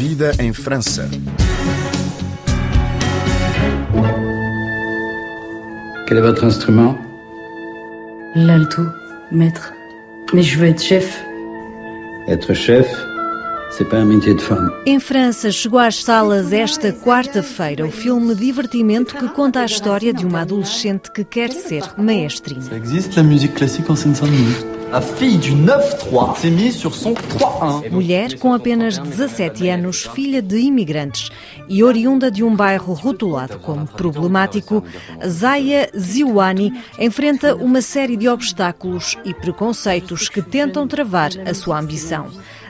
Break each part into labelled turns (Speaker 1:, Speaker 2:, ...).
Speaker 1: vida em França.
Speaker 2: Quel est votre instrument?
Speaker 3: L'alto, maître. Mais je veux être chef.
Speaker 2: Être chef,
Speaker 4: Em França, chegou às salas esta quarta-feira o filme Divertimento que conta a história de uma adolescente que quer ser maestrina.
Speaker 5: Ça existe la musique classique en Seine-Saint-Denis
Speaker 6: A fille du 9-3 s'est mise sur son 3-1.
Speaker 4: Mulher com apenas 17 anos, filha de imigrantes e oriunda de um bairro rotulado como problemático, Zaya Ziwani enfrenta uma série de obstáculos e preconceitos que tentam travar a sua ambição.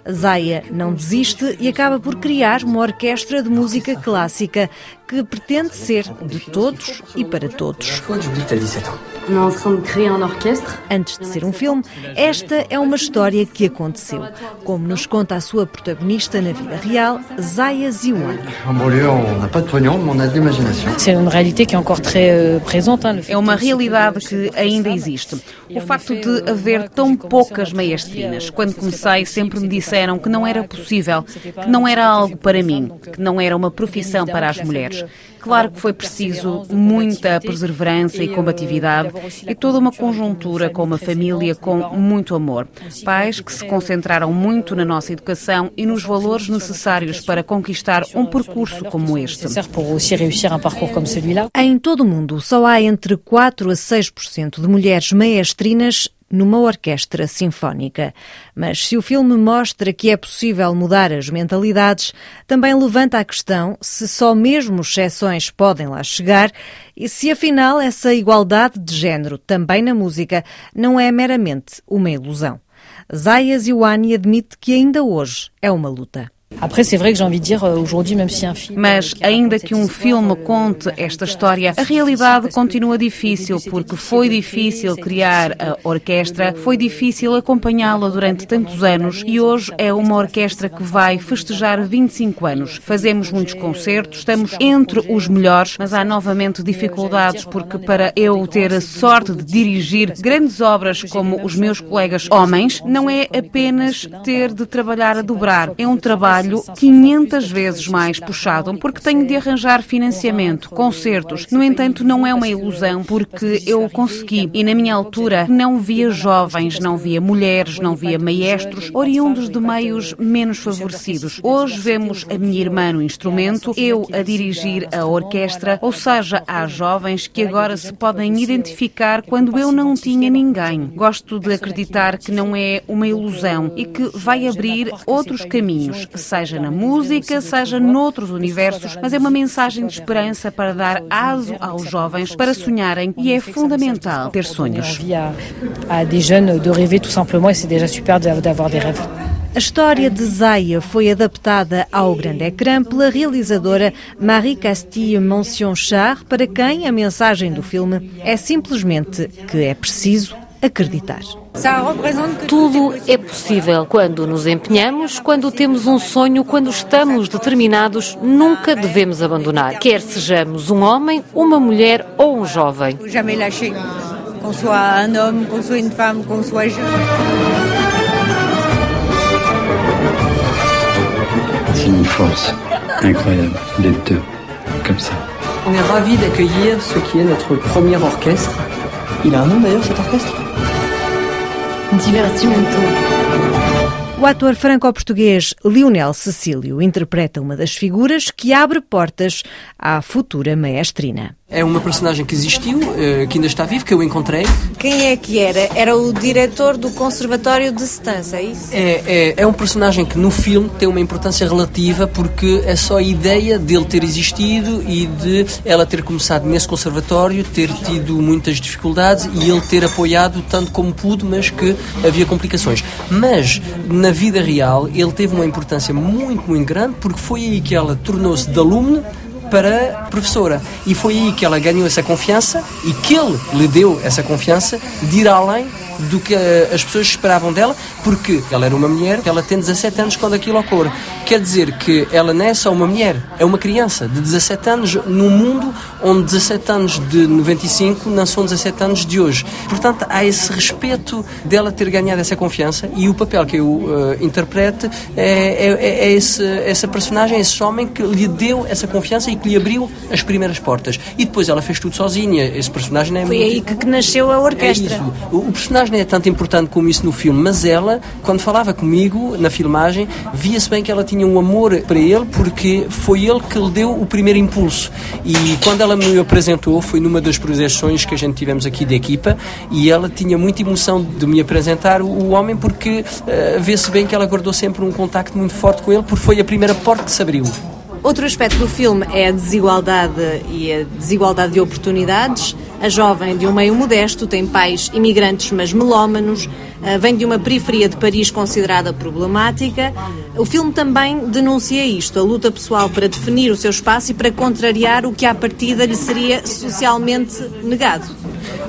Speaker 4: Zaya não desiste e acaba por criar uma orquestra de música clássica que pretende ser de todos e para todos.
Speaker 6: Quoi, j'oublie que t'as 17 ans.
Speaker 3: On est en train de créer un orchestre.
Speaker 4: Antes de ser um filme, esta é uma história que aconteceu, como nos conta a sua protagonista na vida real, Zaya
Speaker 7: très euh,
Speaker 8: É uma realidade que ainda existe. O facto de haver tão poucas maestrinas. Quando comecei, sempre me disseram que não era possível, que não era algo para mim, que não era uma profissão para as mulheres. Claro que foi preciso muita perseverança e combatividade e toda uma conjuntura com uma família com muito amor. Pais que se concentraram muito na nossa educação e nos valores necessários para conquistar um percurso como este.
Speaker 4: Em todo o mundo, só há entre 4 a 6% de mulheres maestrinas numa orquestra sinfónica. Mas se o filme mostra que é possível mudar as mentalidades, também levanta a questão se só mesmo exceções podem lá chegar e se afinal essa igualdade de género também na música não é meramente uma ilusão. Zaya Ziwani admite que ainda hoje é uma luta.
Speaker 7: Euh, film...
Speaker 8: Mas, ainda que um filme conte esta história, a realidade continua difícil, porque foi difícil criar a orquestra, foi difícil acompanhá-la durante tantos anos e hoje é uma orquestra que vai festejar 25 anos. Fazemos muitos concertos, estamos entre os melhores, mas há novamente dificuldades, porque para eu ter a sorte de dirigir grandes obras como os meus colegas homens, não é apenas ter de trabalhar a dobrar, é um trabalho 500 vezes mais puxado, porque tenho de arranjar financiamento, concertos. No entanto, não é uma ilusão, porque eu consegui. E na minha altura não via jovens, não via mulheres, não via maestros, oriundos de meios menos favorecidos. Hoje vemos a minha irmã no instrumento, eu a dirigir a orquestra, ou seja, há jovens que agora se podem identificar quando eu não tinha ninguém. Gosto de acreditar que não é uma ilusão e que vai abrir outros caminhos, seja na música, seja noutros universos, mas é uma mensagem de esperança para dar aso aos jovens para sonharem e é fundamental ter sonhos.
Speaker 4: A história de Zaya foi adaptada ao grande ecrã pela realizadora Marie Castille Mention-Char, para quem a mensagem do filme é simplesmente que é preciso acreditar.
Speaker 9: Tudo é possível quando nos empenhamos, quando temos um sonho, quando estamos determinados, nunca devemos abandonar. Quer sejamos um homem, uma mulher ou um jovem.
Speaker 10: jamais lâcher. Qu'on soit un homme, qu'on soit une femme, qu'on soit jeune.
Speaker 2: C'est une force incroyable d'être deux, comme ça.
Speaker 6: On est ravis d'accueillir ce qui est notre premier orchestre. Il a un nom d'ailleurs cet orchestre
Speaker 3: Divertimento.
Speaker 4: O ator franco-português Lionel Cecílio interpreta uma das figuras que abre portas à futura maestrina.
Speaker 6: É uma personagem que existiu, eh, que ainda está vivo, que eu encontrei.
Speaker 10: Quem é que era? Era o diretor do Conservatório de Setança, é isso?
Speaker 6: É, é, é um personagem que no filme tem uma importância relativa porque é só a ideia dele ter existido e de ela ter começado nesse conservatório, ter tido muitas dificuldades e ele ter apoiado tanto como pude, mas que havia complicações. Mas na vida real ele teve uma importância muito, muito grande porque foi aí que ela tornou-se de aluno para professora. E foi aí que ela ganhou essa confiança e que ele lhe deu essa confiança de ir além do que eh, as pessoas esperavam dela, porque ela era uma mulher, ela tem 17 anos quando aquilo ocorre, quer dizer que ela não é só uma mulher, é uma criança de 17 anos num mundo onde 17 anos de 95 não são 17 anos de hoje. Portanto, há esse respeito dela ter ganhado essa confiança e o papel que eu uh, interprete é, é, é esse, essa personagem, esse homem que lhe deu essa confiança e que lhe abriu as primeiras portas. E depois ela fez tudo sozinha. Esse personagem é
Speaker 10: Foi
Speaker 6: muito...
Speaker 10: aí que, que nasceu a orquestra.
Speaker 6: É isso. O, o personagem não é tanto importante como isso no filme, mas ela, quando falava comigo na filmagem, via-se bem que ela tinha um amor para ele porque foi ele que lhe deu o primeiro impulso. E quando ela me apresentou, foi numa das projeções que a gente tivemos aqui da equipa, e ela tinha muita emoção de me apresentar o, o homem porque uh, vê-se bem que ela guardou sempre um contacto muito forte com ele, porque foi a primeira porta que se abriu.
Speaker 10: Outro aspecto do filme é a desigualdade e a desigualdade de oportunidades. A jovem de um meio modesto tem pais imigrantes, mas melómanos, eh, vem de uma periferia de Paris considerada problemática. O filme também denuncia isto, a luta pessoal para definir o seu espaço e para contrariar o que à partida lhe seria socialmente negado.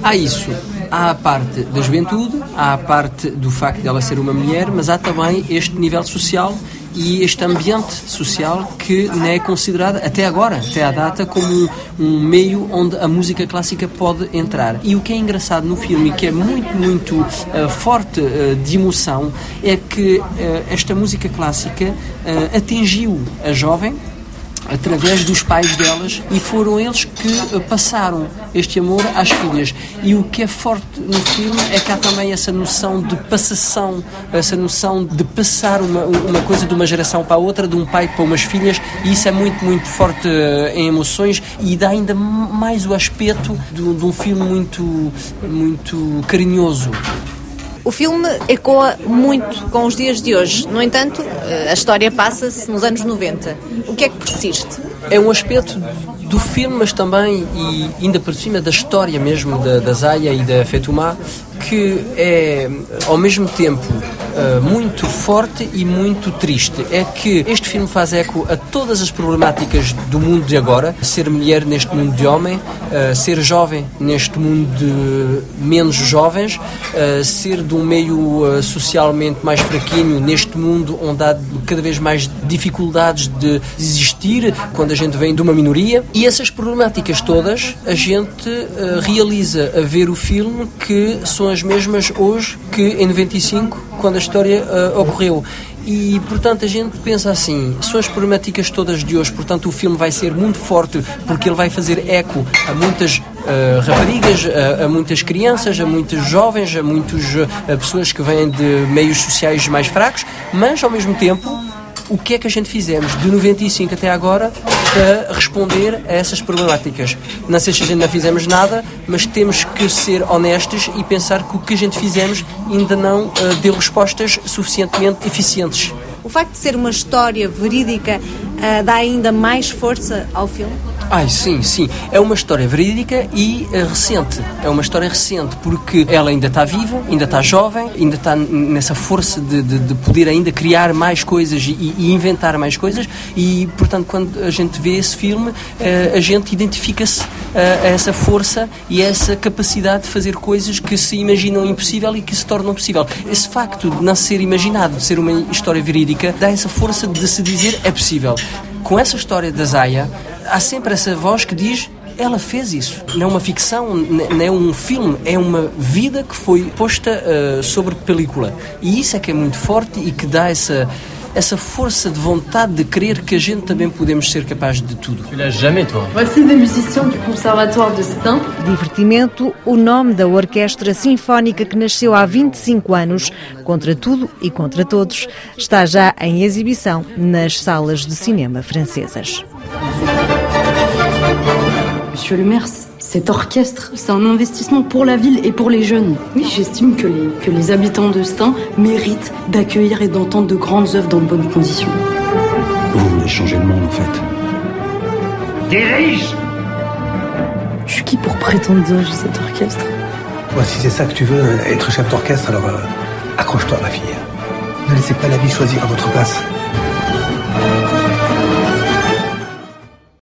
Speaker 6: Há isso. Há a parte da juventude, há a parte do facto dela ser uma mulher, mas há também este nível social e este ambiente social que não é considerado até agora, até à data, como um, meio onde a música clássica pode entrar. E o que é engraçado no filme que é muito, muito uh, forte uh, de emoção é que uh, esta música clássica atingiu a jovem, através dos pais delas e foram eles que passaram este amor às filhas. E o que é forte no filme é que há também essa noção de passação, essa noção de passar uma, uma coisa de uma geração para a outra, de um pai para umas filhas, e isso é muito, muito forte em emoções e dá ainda mais o aspecto de, de um filme muito, muito carinhoso.
Speaker 10: O filme ecoa muito com os dias de hoje. No entanto, a história passa-se nos anos 90. O que é que persiste?
Speaker 6: É um aspecto do filme, mas também, e ainda por cima, da história mesmo da, da Zaya e da Fetumá, que é ao mesmo tempo uh, muito forte e muito triste. É que este filme faz eco a todas as problemáticas do mundo de agora: ser mulher neste mundo de homem, uh, ser jovem neste mundo de menos jovens, uh, ser de um meio socialmente mais fraquinho neste mundo onde há cada vez mais dificuldades de existir quando a gente vem de uma minoria. E essas problemáticas todas a gente realiza a ver o filme que são as mesmas hoje que em 95, quando a história uh, ocorreu. E, portanto, a gente pensa assim: são as problemáticas todas de hoje, portanto, o filme vai ser muito forte porque ele vai fazer eco a muitas uh, raparigas, a, a, muitas crianças, a muitos jovens, a muitas uh, pessoas que vêm de meios sociais mais fracos, mas, ao mesmo tempo, o que é que a gente fizemos de 95 até agora para responder a essas problemáticas. Não sei se a gente não fizemos nada, mas temos que ser honestos e pensar que o que a gente fizemos ainda não uh, deu respostas suficientemente eficientes.
Speaker 10: O facto de ser uma história verídica uh, dá ainda mais força ao filme?
Speaker 6: Ai, sim, sim. É uma história verídica e uh, recente. É uma história recente porque ela ainda está viva, ainda está jovem, ainda está nessa força de, de, de poder ainda criar mais coisas e, e, inventar mais coisas. E, portanto, quando a gente vê esse filme, uh, a gente identifica-se uh, a essa força e a essa capacidade de fazer coisas que se imaginam impossível e que se tornam possível. Esse facto de não ser imaginado, de ser uma história verídica, dá essa força de se dizer é possível. Com essa história da Zaya, há sempre essa voz que diz ela fez isso. Não é uma ficção, não é um filme, é uma vida que foi posta uh, sobre película. E isso é que é muito forte e que dá essa essa força de vontade de crer que a gente também podemos ser capazes de tudo.
Speaker 2: Jamais, toi.
Speaker 1: Voici des musiciens du Conservatoire de.
Speaker 4: Divertimento, o nome da orquestra sinfónica que nasceu há 25 anos, contra tudo e contra todos, está já em exibição nas salas de cinema francesas.
Speaker 1: Monsieur le maire, cet orchestre, c'est un investissement pour la ville et pour les jeunes. Oui, j'estime que les, que les habitants de Stein méritent d'accueillir et d'entendre de grandes œuvres dans de bonnes conditions.
Speaker 2: Vous voulez changer le monde, en fait.
Speaker 11: Dirige
Speaker 1: Je suis qui pour prétendre diriger cet orchestre?
Speaker 11: Moi, si c'est ça que tu veux, être chef d'orchestre, alors euh, accroche-toi, ma fille. Ne laissez pas la vie choisir à votre place.